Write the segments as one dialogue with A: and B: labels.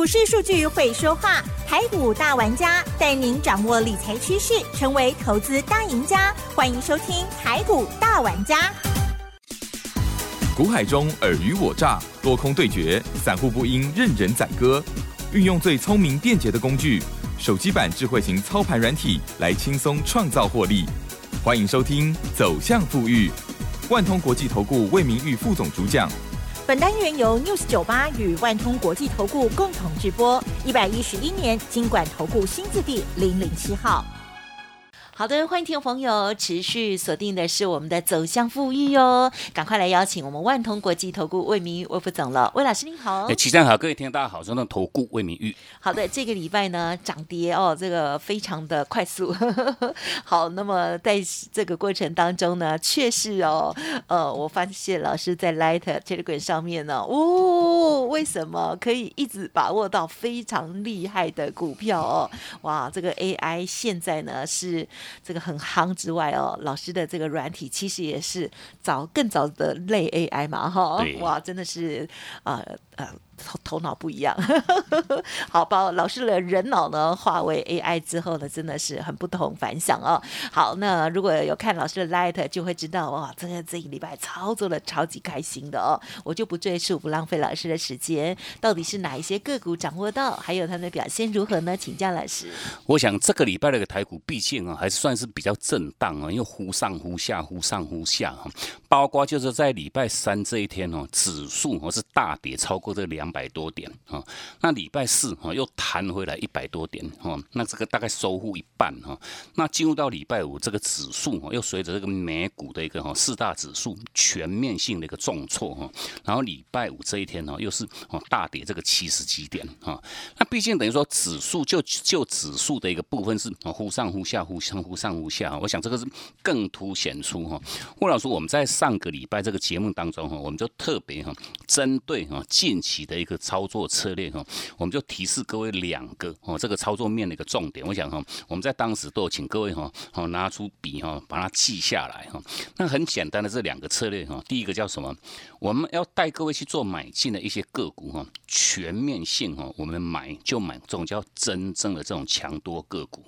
A: 股市数据会说话，台股大玩家带您掌握理财趋势，成为投资大赢家。欢迎收听台股大玩家。
B: 股海中尔虞我诈，多空对决，散户不应任人宰割。运用最聪明便捷的工具，手机版智慧型操盘软体，来轻松创造获利。欢迎收听《走向富裕》，万通国际投顾魏明玉副总主讲。
A: 本单元由 News 酒吧与万通国际投顾共同直播，一百一十一年经管投顾新字第零零七号。好的，欢迎听众朋友持续锁定的是我们的走向富裕哦，赶快来邀请我们万通国际投顾魏明玉魏副总了，魏老师您好。
C: 哎，齐上好，各位听众大家好，我是投顾魏明玉。
A: 好的，这个礼拜呢涨跌哦，这个非常的快速。好，那么在这个过程当中呢，确实哦，呃，我发现老师在 Light Telegram 上面呢，哦，为什么可以一直把握到非常厉害的股票哦？哇，这个 AI 现在呢是。这个很夯之外哦，老师的这个软体其实也是早更早的类 AI 嘛哈，哇，真的是呃呃。头头脑不一样，好，把老师的人脑呢化为 AI 之后呢，真的是很不同凡响哦。好，那如果有看老师的 Light，就会知道哇，真的这一礼拜操作的超级开心的哦。我就不赘述，不浪费老师的时间。到底是哪一些个股掌握到，还有它的表现如何呢？请教老师。
C: 我想这个礼拜的个台股，毕竟啊，还算是比较震荡啊，因为忽上忽下，忽上忽下哈。包括就是在礼拜三这一天哦，指数哦是大跌超过这两。百多点哈，那礼拜四哈又弹回来一百多点哈，那这个大概收复一半哈。那进入到礼拜五，这个指数哈又随着这个美股的一个哈四大指数全面性的一个重挫哈，然后礼拜五这一天呢又是哦大跌这个七十几点哈。那毕竟等于说指数就就指数的一个部分是忽上忽下，忽上忽上忽下。我想这个是更凸显出哈。或者说我们在上个礼拜这个节目当中哈，我们就特别哈针对哈近期的。一个操作策略哈，我们就提示各位两个哦，这个操作面的一个重点。我想哈，我们在当时都有请各位哈，哦拿出笔哈，把它记下来哈。那很简单的这两个策略哈，第一个叫什么？我们要带各位去做买进的一些个股哈，全面性哈，我们买就买这种叫真正的这种强多个股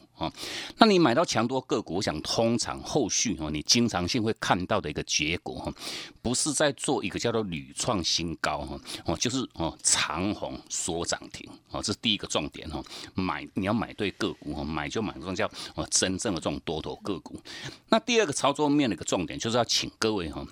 C: 那你买到强多个股，我想通常后续哈，你经常性会看到的一个结果哈，不是在做一个叫做屡创新高哈，哦，就是哦长虹缩涨停哦，这是第一个重点哈。买你要买对个股哈，买就买这种叫哦真正的这种多头个股。那第二个操作面的一个重点，就是要请各位哈。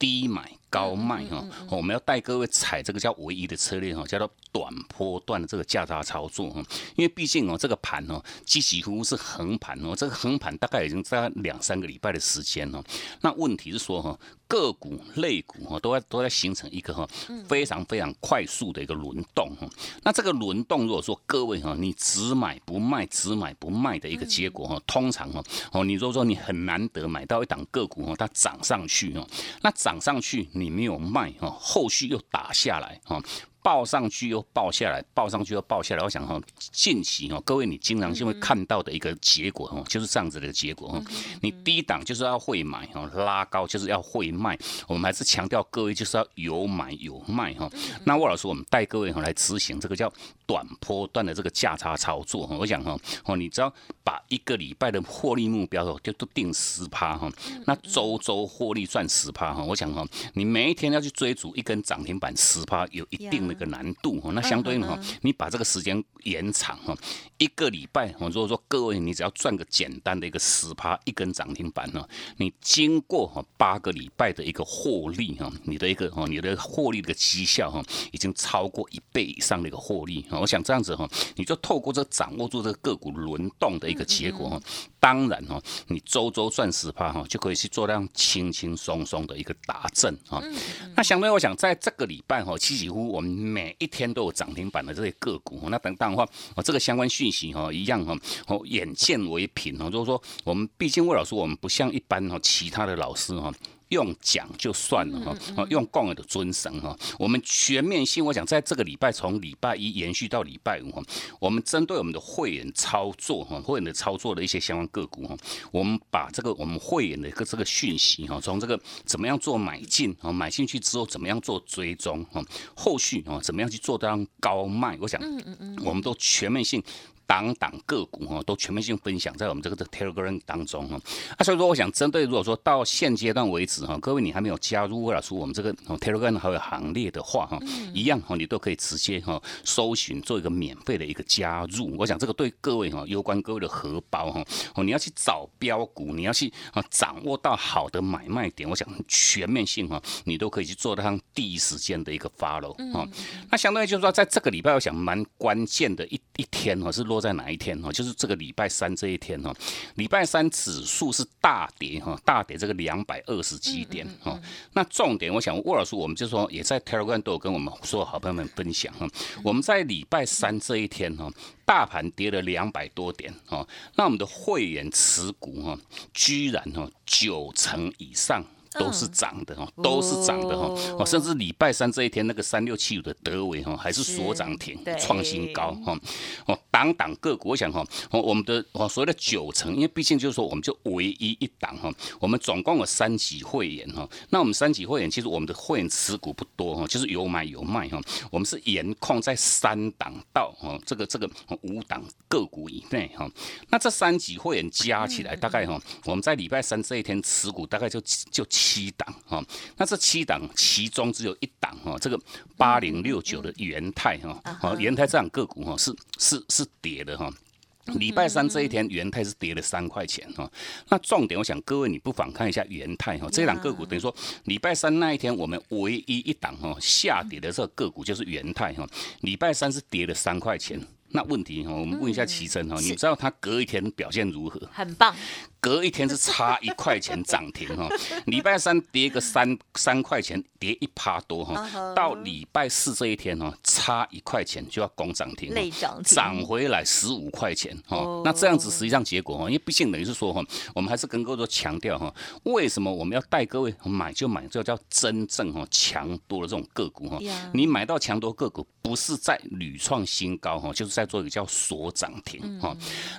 C: 低买高卖哈，我们要带各位踩这个叫唯一的策略哈，叫做短波段的这个价差操作哈。因为毕竟哦，这个盘哦，几乎是横盘哦，这个横盘大概已经在两三个礼拜的时间哦。那问题是说哈。个股、类股哈，都在都在形成一个哈非常非常快速的一个轮动哈。那这个轮动，如果说各位哈，你只买不卖，只买不卖的一个结果哈，通常哈哦，你如果说你很难得买到一档个股哦，它涨上去哦，那涨涨上去你没有卖哈，后续又打下来哈。报上去又报下来，报上去又报下来。我想哈，近期哈，各位你经常就会看到的一个结果哈，就是这样子的结果哈。你低档就是要会买哈，拉高就是要会卖。我们还是强调各位就是要有买有卖哈。那沃老师，我们带各位哈来执行这个叫短波段的这个价差操作哈。我想哈，哦，你只要把一个礼拜的获利目标哦就都定十趴哈，那周周获利赚十趴哈。我想哈，你每一天要去追逐一根涨停板十趴，有一定。那个难度哈，那相对应哈，你把这个时间延长哈，一个礼拜哈，如果说各位你只要赚个简单的一个十趴一根涨停板呢，你经过哈八个礼拜的一个获利哈，你的一个哈你的获利的绩效哈，已经超过一倍以上的一个获利哈，我想这样子哈，你就透过这掌握住这个个股轮动的一个结果哈，当然哦，你周周赚十趴哈，就可以去做那样轻轻松松的一个达阵啊。那相对我想在这个礼拜哈，几乎我们。每一天都有涨停板的这些个股，那等当的话，哦，这个相关讯息哈，一样哈，哦，眼见为凭哦，就是说，我们毕竟魏老师，我们不像一般哈其他的老师哈。用讲就算了哈，哦，用共有的尊神哈，我们全面性，我想在这个礼拜从礼拜一延续到礼拜五哈，我们针对我们的会员操作哈，会员的操作的一些相关个股哈，我们把这个我们会员的一个这个讯息哈，从这个怎么样做买进啊，买进去之后怎么样做追踪啊，后续啊怎么样去做到高卖，我想，我们都全面性。档档个股哈都全面性分享在我们这个的 Telegram 当中哈，啊，所以说我想针对如果说到现阶段为止哈，各位你还没有加入或者说我们这个 Telegram 好友行列的话哈，一样哈，你都可以直接哈搜寻做一个免费的一个加入。我想这个对各位哈，攸关各位的荷包哈，哦，你要去找标股，你要去啊掌握到好的买卖点，我想全面性哈，你都可以去做到第一时间的一个 follow 哈。那相当于就是说，在这个礼拜，我想蛮关键的一一天哈，是落。在哪一天哈？就是这个礼拜三这一天哈。礼拜三指数是大跌哈，大跌这个两百二十几点哈。那重点，我想沃老师，我们就说也在 Telegram 都有跟我们所有好朋友们分享哈。我们在礼拜三这一天哈，大盘跌了两百多点哈。那我们的会员持股哈，居然哈九成以上。都是涨的哈，都是涨的哈，哦，甚至礼拜三这一天那个三六七五的德维哈，还是所涨停，创新高哈，哦，档档个股，我想哈，哦，我们的哦所谓的九成，因为毕竟就是说我们就唯一一档哈，我们总共有三级会员哈，那我们三级会员其实我们的会员持股不多哈，就是有买有卖哈，我们是严控在三档到哦这个这个五档个股以内哈，那这三级会员加起来大概哈，我们在礼拜三这一天持股大概就就。七档哈，那这七档其中只有一档哈，这个八零六九的元泰哈，好元泰这样个股哈是是是跌的哈。礼拜三这一天元泰是跌了三块钱哈。那重点我想各位你不妨看一下元泰哈，这档个股等于说礼拜三那一天我们唯一一档哈下跌的这个个股就是元泰哈，礼拜三是跌了三块钱。那问题哈，我们问一下齐珍哈，你知道他隔一天表现如何？
A: 很棒。
C: 隔一天是差一块钱涨停哈，礼拜三跌个三三块钱，跌一趴多哈，到礼拜四这一天哈，差一块钱就要攻涨停，
A: 涨
C: 停，涨回来十五块钱哈。那这样子实际上结果哈，因为毕竟等于是说哈，我们还是跟各位强调哈，为什么我们要带各位买就买，这叫真正哈强多的这种个股哈。你买到强多个股，不是在屡创新高哈，就是在做一个叫锁涨停哈。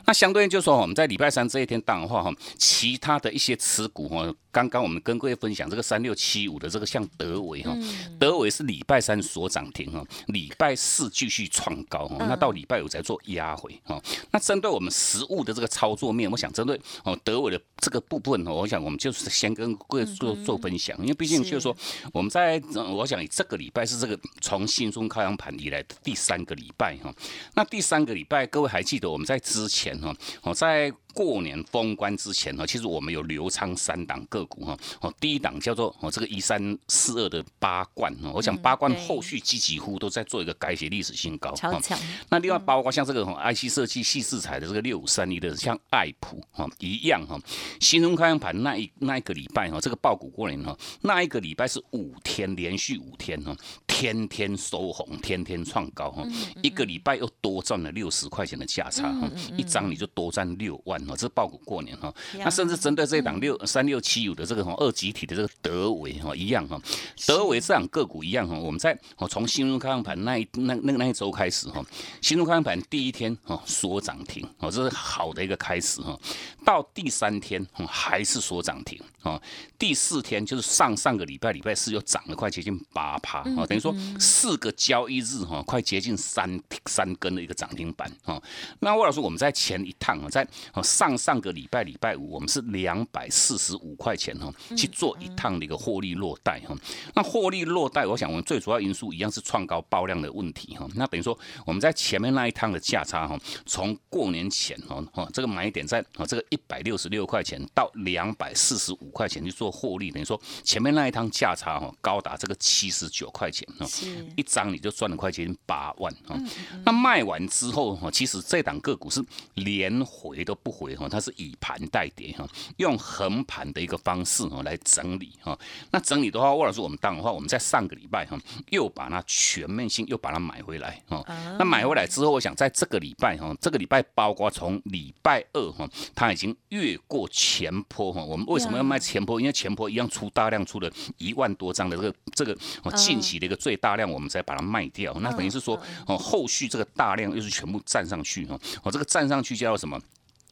C: 那相对应就是说，我们在礼拜三这一天当的话哈。其他的一些持股哈，刚刚我们跟各位分享这个三六七五的这个像德维哈，德维是礼拜三所涨停哈，礼拜四继续创高哈，那到礼拜五才做压回哈。那针对我们实物的这个操作面，我想针对哦德维的这个部分哦，我想我们就是先跟各位做做分享，因为毕竟就是说我们在我想这个礼拜是这个从新中开阳盘以来的第三个礼拜哈，那第三个礼拜各位还记得我们在之前哈，我在。过年封关之前哈，其实我们有流仓三档个股哈，哦，第一档叫做哦这个一三四二的八冠哦，我想八冠后续几几乎都在做一个改写历史新高，
A: 超强。
C: 那另外包括像这个哈 IC 设计细四彩的这个六五三一的像爱普哈一样哈，新中开盘那一那一个礼拜哈，这个爆股过年哈，那一个礼拜是五天连续五天哈，天天收红，天天创高哈，一个礼拜又多赚了六十块钱的价差哈，一张你就多赚六万。哦，这是爆股过年哈，那甚至针对这一档六三六七五的这个哈二级体的这个德维哈一样哈，德维这档个股一样哈，我们在哦从新入开放盘那一那那那一周开始哈，新入开放盘第一天哦缩涨停哦，这是好的一个开始哈，到第三天还是缩涨停哦，第四天就是上上个礼拜礼拜四又涨了快接近八趴哦，等于说四个交易日哈快接近三三根的一个涨停板哦，那魏老师我们在前一趟啊在哦。上上个礼拜礼拜五，我们是两百四十五块钱哈，去做一趟的一个获利落袋哈。那获利落袋，我想我们最主要因素一样是创高爆量的问题哈。那等于说我们在前面那一趟的价差哈，从过年前哈哈这个买点在啊这个一百六十六块钱到两百四十五块钱去做获利，等于说前面那一趟价差哈高达这个七十九块钱哦，一张你就赚了快接近八万哦。那卖完之后哈，其实这档个股是连回都不。回哈，它是以盘带跌哈，用横盘的一个方式哈来整理哈。那整理的话，沃老师我们当的话，我们在上个礼拜哈又把它全面性又把它买回来哦。那买回来之后，我想在这个礼拜哈，这个礼拜包括从礼拜二哈，它已经越过前坡哈。我们为什么要卖前坡？因为前坡一样出大量出了一万多张的这个这个近期的一个最大量，我们才把它卖掉。那等于是说哦，后续这个大量又是全部站上去哈。哦，这个站上去叫什么？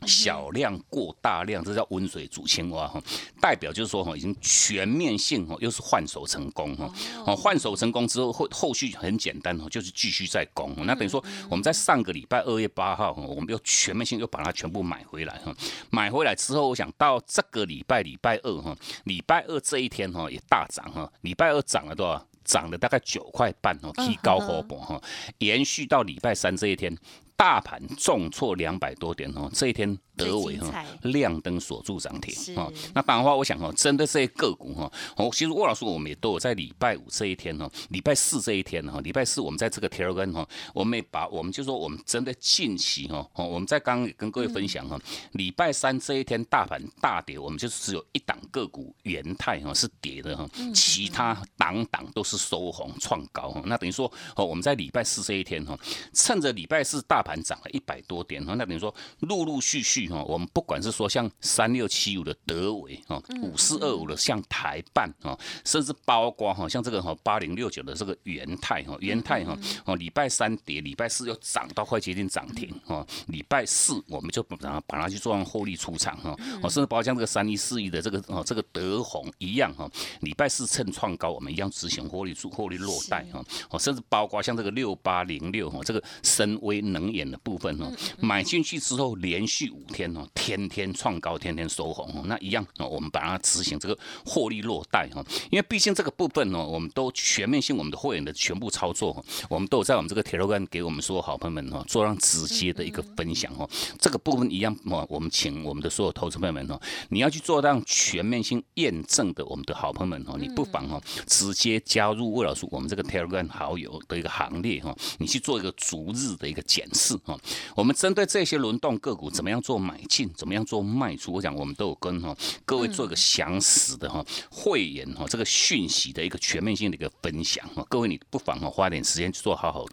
C: 小量过大量，这叫温水煮青蛙哈，代表就是说哈，已经全面性哈，又是换手成功哈，哦，换手成功之后后后续很简单哈，就是继续再攻。那等于说我们在上个礼拜二月八号哈，我们又全面性又把它全部买回来哈，买回来之后，我想到这个礼拜礼拜二哈，礼拜二这一天哈也大涨哈，礼拜二涨了多少？涨了大概九块半哦，提高火博哈，延续到礼拜三这一天。大盘重挫两百多点哦，这一天德伟哈亮灯锁住涨停哦。那当然话，我想哦，针对这些个股哈，哦，其实沃老师我们也都有在礼拜五这一天哦，礼拜四这一天哈，礼拜四我们在这个 Telegram 哈，我们也把我们就说我们真的近期哈，哦，我们在刚刚跟各位分享哈，礼拜三这一天大盘大跌，我们就是只有一档个股元泰哈是跌的哈，其他档档都是收红创高哈。那等于说哦，我们在礼拜四这一天哈，趁着礼拜四大盘涨了一百多点哈，那等于说陆陆续续哈，我们不管是说像三六七五的德维哈，五四二五的像台办哈，甚至包括哈像这个哈八零六九的这个元泰哈，元泰哈哦，礼拜三跌，礼拜四又涨到快接近涨停哈，礼拜四我们就把它把它去做上获利出场哈，哦，甚至包括像这个三一四一的这个哦这个德宏一样哈，礼拜四趁创高我们一样执行获利出获利落袋哈，哦，甚至包括像这个六八零六哈这个深威能源。的部分哦，买进去之后连续五天天哦，天天创高，天天收红哦，那一样哦，我们把它执行这个获利落袋哈，因为毕竟这个部分哦，我们都全面性我们的会员的全部操作，我们都有在我们这个铁路杆给我们所有好朋友们哦，做上直接的一个分享哦，这个部分一样哦，我们请我们的所有投资朋友们哦，你要去做让全面性验证的我们的好朋友们哦，你不妨哦，直接加入魏老师我们这个 Telegram 好友的一个行列哈，你去做一个逐日的一个检视。哈，我们针对这些轮动个股，怎么样做买进，怎么样做卖出？我讲我们都有跟哈各位做一个详实的哈会员哈这个讯息的一个全面性的一个分享哈。各位你不妨哈花点时间去做好好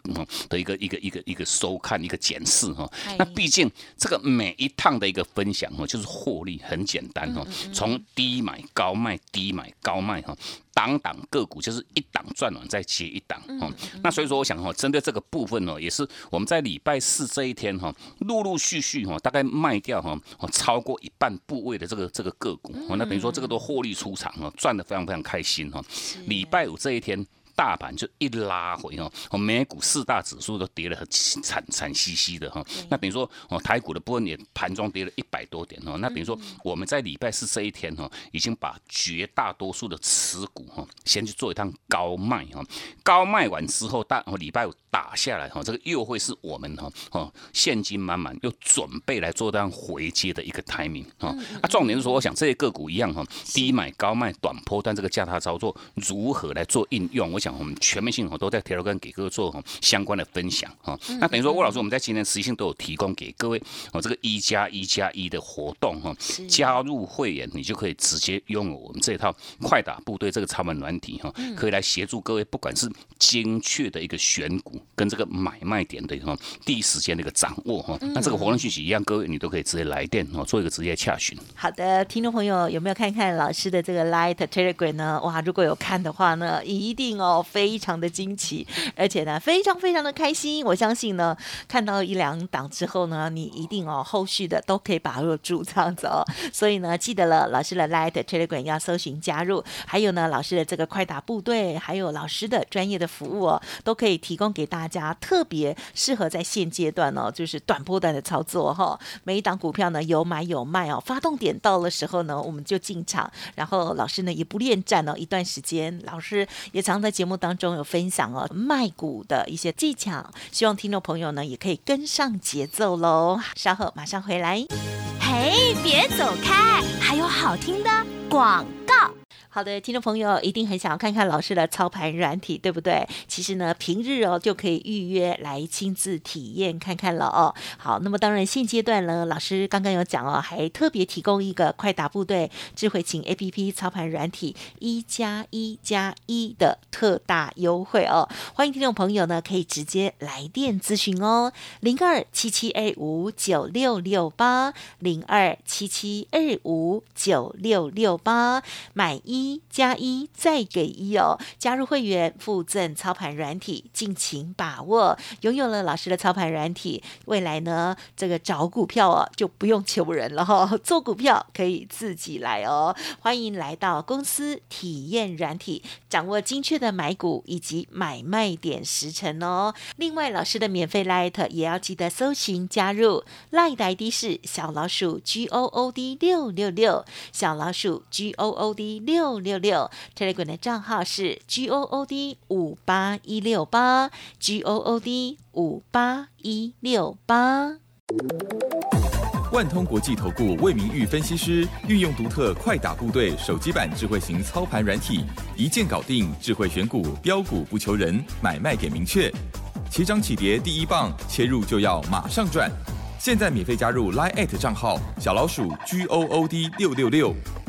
C: 的一个一个一个一个收看一个检视哈。那毕竟这个每一趟的一个分享哈，就是获利很简单哈，从低买高卖，低买高卖哈。档档个股就是一档赚完再接一档哦，那所以说我想哈，针对这个部分呢，也是我们在礼拜四这一天哈，陆陆续续哈，大概卖掉哈，超过一半部位的这个这个个股，那等于说这个都获利出场哦，赚的非常非常开心哈。礼拜五这一天。大盘就一拉回哈，哦，美股四大指数都跌得很惨惨兮兮的哈。那等于说哦，台股的部分也盘中跌了一百多点哦。那等于说我们在礼拜四这一天哈，已经把绝大多数的持股哈，先去做一趟高卖哈。高卖完之后，大礼拜五打下来哈，这个又会是我们哈哦现金满满又准备来做单回接的一个 timing 哈。啊，重点是说，我想这些个股一样哈，低买高卖短波段这个价差操作如何来做应用？我想。我们全面性哈都在 Telegram 给各位做相关的分享哈，那等于说魏老师我们在今天实际性都有提供给各位哦这个一加一加一的活动哈，加入会员你就可以直接拥有我们这一套快打部队这个超门软体哈，可以来协助各位不管是精确的一个选股跟这个买卖点的哈第一时间的一个掌握哈，那这个活动讯息一样，各位你都可以直接来电哦做一个直接洽询。
A: 好的，听众朋友有没有看看老师的这个 Light Telegram 呢？哇，如果有看的话呢，一定哦。非常的惊奇，而且呢，非常非常的开心。我相信呢，看到一两档之后呢，你一定哦，后续的都可以把握住这样子哦。所以呢，记得了，老师的 Light Telegram 要搜寻加入，还有呢，老师的这个快打部队，还有老师的专业的服务哦，都可以提供给大家，特别适合在现阶段哦，就是短波段的操作哈。每一档股票呢，有买有卖哦，发动点到的时候呢，我们就进场，然后老师呢也不恋战哦，一段时间，老师也常在节目。目当中有分享哦卖股的一些技巧，希望听众朋友呢也可以跟上节奏喽。稍后马上回来。嘿，别走开，还有好听的广告。好的，听众朋友一定很想要看看老师的操盘软体，对不对？其实呢，平日哦就可以预约来亲自体验看看了哦。好，那么当然现阶段呢，老师刚刚有讲哦，还特别提供一个快打部队智慧型 A P P 操盘软体一加一加一的特大优惠哦。欢迎听众朋友呢可以直接来电咨询哦，零二七七 A 五九六六八零二七七二五九六六八买一。一加一再给一哦，加入会员附赠操盘软体，尽情把握。拥有了老师的操盘软体，未来呢，这个找股票哦就不用求人了哈，做股票可以自己来哦。欢迎来到公司体验软体，掌握精确的买股以及买卖点时辰哦。另外，老师的免费 Light 也要记得搜寻加入，Light ID 是小老鼠 G O O D 六六六，小老鼠 G O O D 六。六六六 Telegram 的账号是 G O O D 五八一六八 G O O D 五八一六八。
B: 万通国际投顾魏明玉分析师运用独特快打部队手机版智慧型操盘软体，一键搞定智慧选股标股不求人，买卖点明确，起涨起跌第一棒，切入就要马上赚。现在免费加入 Line 账号小老鼠 G O O D 六六六。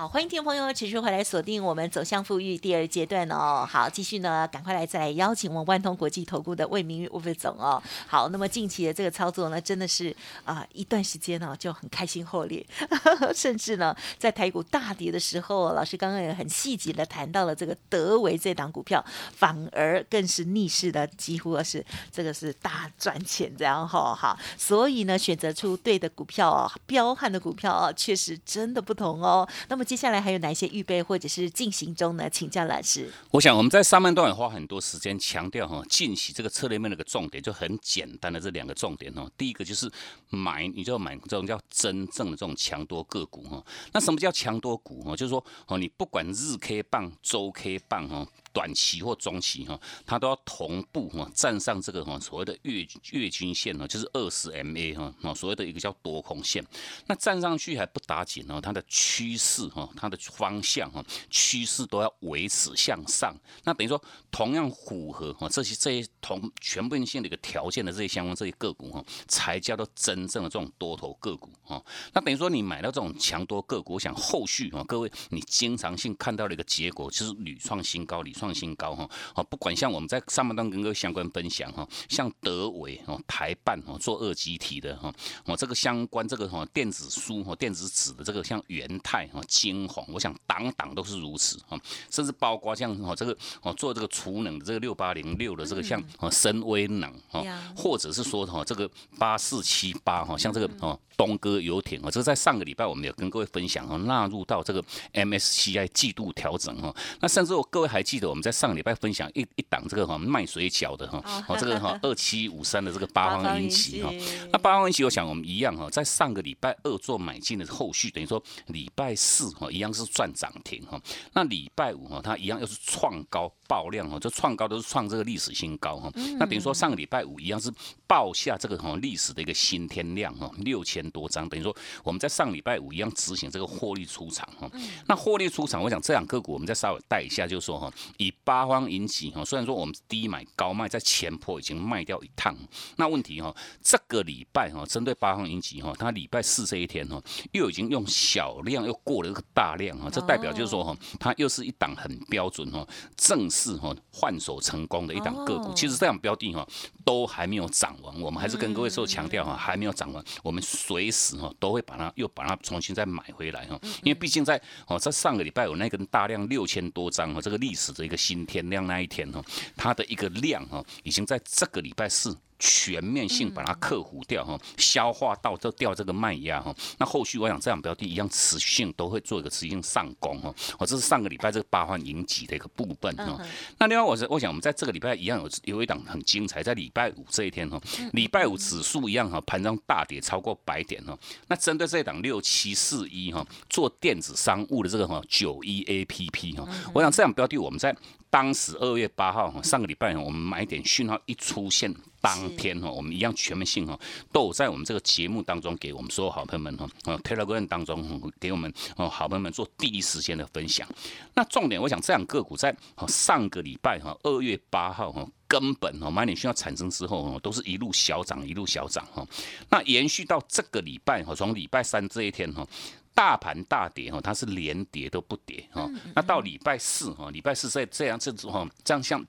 A: 好，欢迎听众朋友持续回来锁定我们走向富裕第二阶段哦。好，继续呢，赶快来再来邀请我们万通国际投顾的魏明玉魏总哦。好，那么近期的这个操作呢，真的是啊一段时间呢就很开心获利，甚至呢在台股大跌的时候，老师刚刚也很细节的谈到了这个德维这档股票，反而更是逆势的，几乎是这个是大赚钱这样哈。好，所以呢选择出对的股票哦，彪悍的股票哦，确实真的不同哦。那么接下来还有哪些预备或者是进行中呢？请教老师。
C: 我想我们在上半段也花很多时间强调哈，近期这个策略面的一个重点就很简单的这两个重点哦。第一个就是买，你就要买这种叫真正的这种强多个股哈。那什么叫强多股哈？就是说哦，你不管日 K 棒、周 K 棒哈。短期或中期哈，它都要同步哈站上这个哈所谓的月月均线呢，就是二十 MA 哈，啊所谓的一个叫多空线。那站上去还不打紧呢，它的趋势哈，它的方向哈，趋势都要维持向上。那等于说同样符合哈这些这些同全部性的一个条件的这些相关这些个股哈，才叫做真正的这种多头个股哈。那等于说你买到这种强多个股，我想后续哈各位你经常性看到的一个结果就是屡创新高，屡。创新高哈，好，不管像我们在上半段跟各位相关分享哈，像德伟哦、台办哦做二级体的哈，我这个相关这个哈电子书哈、电子纸的这个像元泰哈、金鸿，我想档档都是如此哈，甚至包括像哦这个哦做这个储能的这个六八零六的这个像哦深威能哦，或者是说哈这个八四七八哈，像这个哦。东哥游艇哦，这个在上个礼拜我们有跟各位分享哦，纳入到这个 MSCI 季度调整哈。那甚至我各位还记得我们在上个礼拜分享一一档这个哈卖水饺的哈，哦这个哈 二七五三的这个八方云集哈。那八方云集我想我们一样哈，在上个礼拜二做买进的后续，等于说礼拜四哈一样是赚涨停哈。那礼拜五哈它一样又是创高爆量哈，这创高都是创这个历史新高哈。那等于说上个礼拜五一样是爆下这个哈历史的一个新天量哈，六千。多张等于说我们在上礼拜五一样执行这个获利出场哈，那获利出场，我想这两个股我们再稍微带一下，就是说哈，以八方引起哈，虽然说我们低买高卖，在前坡已经卖掉一趟，那问题哈，这个礼拜哈，针对八方引起哈，它礼拜四这一天哈，又已经用小量又过了一个大量哈，这代表就是说哈，它又是一档很标准哈，正式哈换手成功的一档个股。其实这样标的哈，都还没有涨完，我们还是跟各位说强调哈，还没有涨完，我们随。随时哈都会把它又把它重新再买回来哈，因为毕竟在哦在上个礼拜有那根大量六千多张哈，这个历史的一个新天量那一天哈，它的一个量哈已经在这个礼拜四。全面性把它克服掉哈，消化到这掉这个卖压哈，那后续我想这样标的一样持续性都会做一个持续性上攻哈，哦这是上个礼拜这个八环引起的一个部分哈。那另外我是我想我们在这个礼拜一样有有一档很精彩，在礼拜五这一天哈，礼拜五指数一样哈，盘中大跌超过百点哈。那针对这一档六七四一哈，做电子商务的这个哈九一 A P P 哈，我想这样标的我们在。当时二月八号上个礼拜我们买点讯号一出现。当天哈，我们一样全面性哈，都有在我们这个节目当中给我们所有好朋友们哈，呃，Telegram 当中给我们哦好朋友们做第一时间的分享。那重点，我想这两个股在上个礼拜哈，二月八号哈，根本哈买点需要产生之后哈，都是一路小涨一路小涨哈。那延续到这个礼拜哈，从礼拜三这一天哈，大盘大跌哈，它是连跌都不跌哈。那到礼拜四哈，礼拜四在这样这种哈，这样像。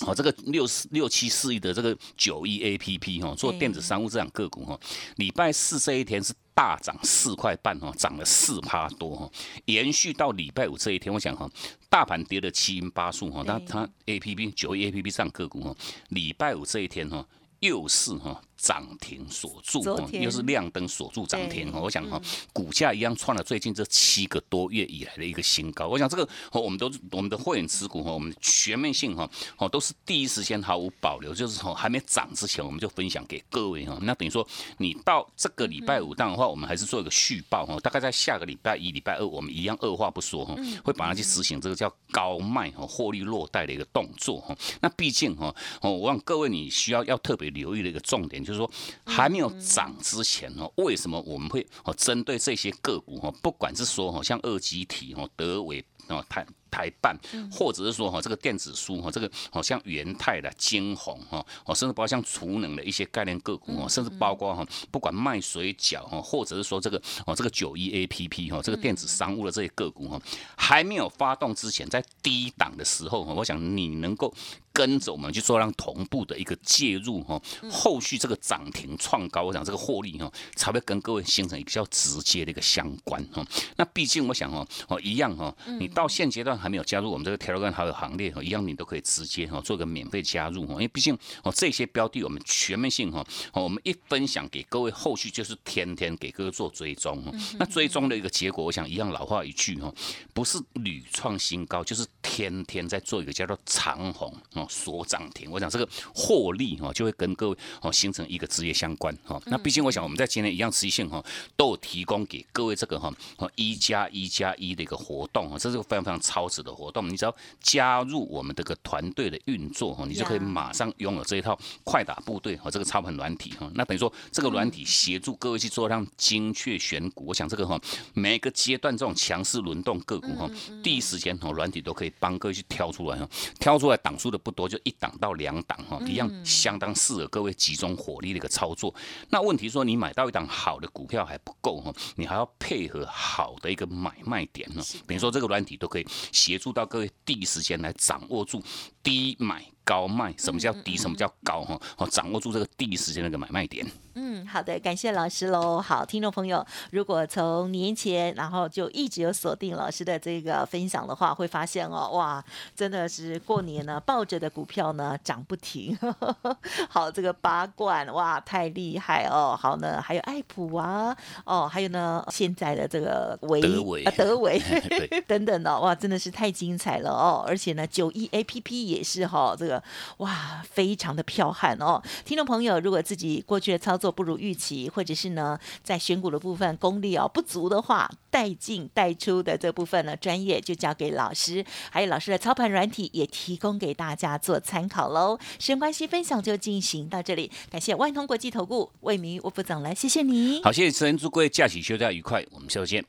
C: 哦，这个六四六七四亿的这个九亿 A P P 哈，做电子商务这样个股哈，礼拜四这一天是大涨四块半哈，涨了四趴多哈，延续到礼拜五这一天，我想哈，大盘跌了七阴八素哈，那它 A P P 九亿 A P P 这样个股哈，礼拜五这一天哈。又是哈涨停锁住，又是亮灯锁住涨停哈。我想哈，股价一样创了最近这七个多月以来的一个新高。我想这个我们都我们的会员持股哈，我们全面性哈哦都是第一时间毫无保留，就是说还没涨之前我们就分享给各位哈。那等于说你到这个礼拜五档的话，我们还是做一个续报哈。大概在下个礼拜一、礼拜二，我们一样二话不说哈，会把它去实行这个叫高卖哈获利落袋的一个动作哈。那毕竟哈哦，我让各位你需要要特别。留意的一个重点就是说，还没有涨之前哦，为什么我们会哦针对这些个股哈，不管是说哦像二级体哦、德伟哦、台台办，或者是说哈这个电子书哈，这个好像元泰的金鸿哈，哦甚至包括像储能的一些概念个股哦，甚至包括哈不管卖水饺哈，或者是说这个哦这个九一 A P P 哈，这个电子商务的这些个股哈，还没有发动之前，在低档的时候哈，我想你能够。跟着我们去做让同步的一个介入哈，后续这个涨停创高，我想这个获利哈才会跟各位形成一个比较直接的一个相关哈。那毕竟我想哈哦一样哈，你到现阶段还没有加入我们这个 Telegram 好友行列哈，一样你都可以直接哈做个免费加入哈，因为毕竟哦这些标的我们全面性哈，我们一分享给各位，后续就是天天给各位做追踪哈。那追踪的一个结果，我想一样老话一句哈，不是屡创新高，就是天天在做一个叫做长虹哦。所涨停，我想这个获利哈就会跟各位哦形成一个职业相关哈。那毕竟我想我们在今天一样持续性哈都有提供给各位这个哈一加一加一的一个活动哈，这是个非常非常超值的活动。你只要加入我们这个团队的运作哈，你就可以马上拥有这一套快打部队和这个操盘软体哈。那等于说这个软体协助各位去做让精确选股，我想这个哈每个阶段这种强势轮动个股哈，第一时间哈软体都可以帮各位去挑出来哈，挑出来档数的不。多就一档到两档哈，一样相当适合各位集中火力的一个操作。那问题说你买到一档好的股票还不够哈，你还要配合好的一个买卖点呢。比如说这个软体都可以协助到各位第一时间来掌握住低买。高卖，什么叫低？什么叫高？哈，哦，掌握住这个第一时间那个买卖点。
A: 嗯，好的，感谢老师喽。好，听众朋友，如果从年前然后就一直有锁定老师的这个分享的话，会发现哦，哇，真的是过年呢，抱着的股票呢涨不停。好，这个八冠哇，太厉害哦。好呢，还有爱普啊，哦，还有呢，现在的这个
C: 维德维
A: 德维 等等的，哇，真的是太精彩了哦。而且呢，九一 A P P 也是哈，这个。哇，非常的彪悍哦！听众朋友，如果自己过去的操作不如预期，或者是呢在选股的部分功力哦不足的话，带进带出的这部分呢，专业就交给老师，还有老师的操盘软体也提供给大家做参考喽。时间关系，分享就进行到这里，感谢万通国际投顾魏明吴副总来，谢谢你。
C: 好，谢谢持人，祝各位假期休假愉快，我们下周见。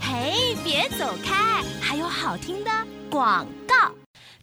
D: 嘿，别走开，还有好听的广告。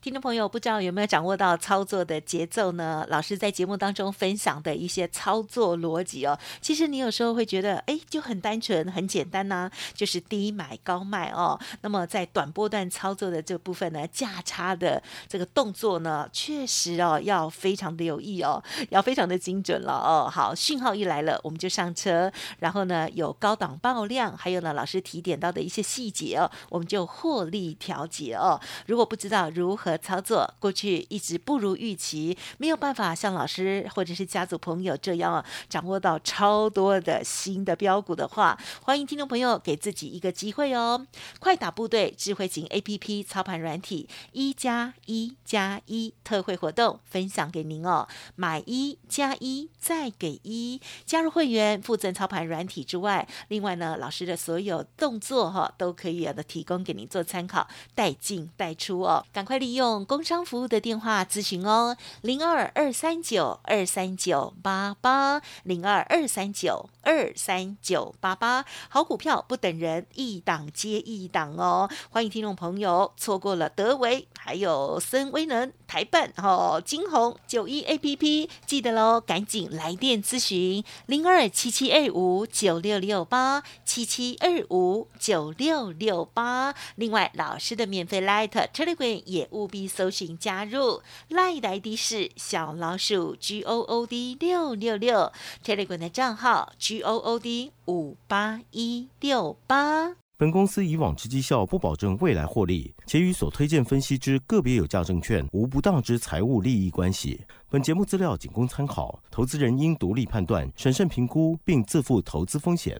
A: 听众朋友，不知道有没有掌握到操作的节奏呢？老师在节目当中分享的一些操作逻辑哦，其实你有时候会觉得，哎，就很单纯、很简单呐，就是低买高卖哦。那么在短波段操作的这部分呢，价差的这个动作呢，确实哦要非常的有意哦，要非常的精准了哦。好，讯号一来了，我们就上车，然后呢有高档爆量，还有呢老师提点到的一些细节哦，我们就获利调节哦。如果不知道如何，操作过去一直不如预期，没有办法像老师或者是家族朋友这样掌握到超多的新的标股的话，欢迎听众朋友给自己一个机会哦！快打部队智慧型 A P P 操盘软体一加一加一特惠活动分享给您哦，买一加一再给一，加入会员附赠操盘软体之外，另外呢，老师的所有动作哈都可以的提供给您做参考，带进带出哦，赶快利用。用工商服务的电话咨询哦，零二二三九二三九八八，零二二三九二三九八八。好股票不等人，一档接一档哦。欢迎听众朋友，错过了德维，还有森威能、台办哦，金红九一 A P P，记得喽，赶紧来电咨询零二七七二五九六六八七七二五九六六八。另外，老师的免费 Light Telegram 也务必搜寻加入赖来的 ID 是小老鼠 G O O D 六六六，Telegram 的账号 G O O D 五八一六八。
E: 本公司以往之绩效不保证未来获利，且与所推荐分析之个别有价证券无不当之财务利益关系。本节目资料仅供参考，投资人应独立判断、审慎评估，并自负投资风险。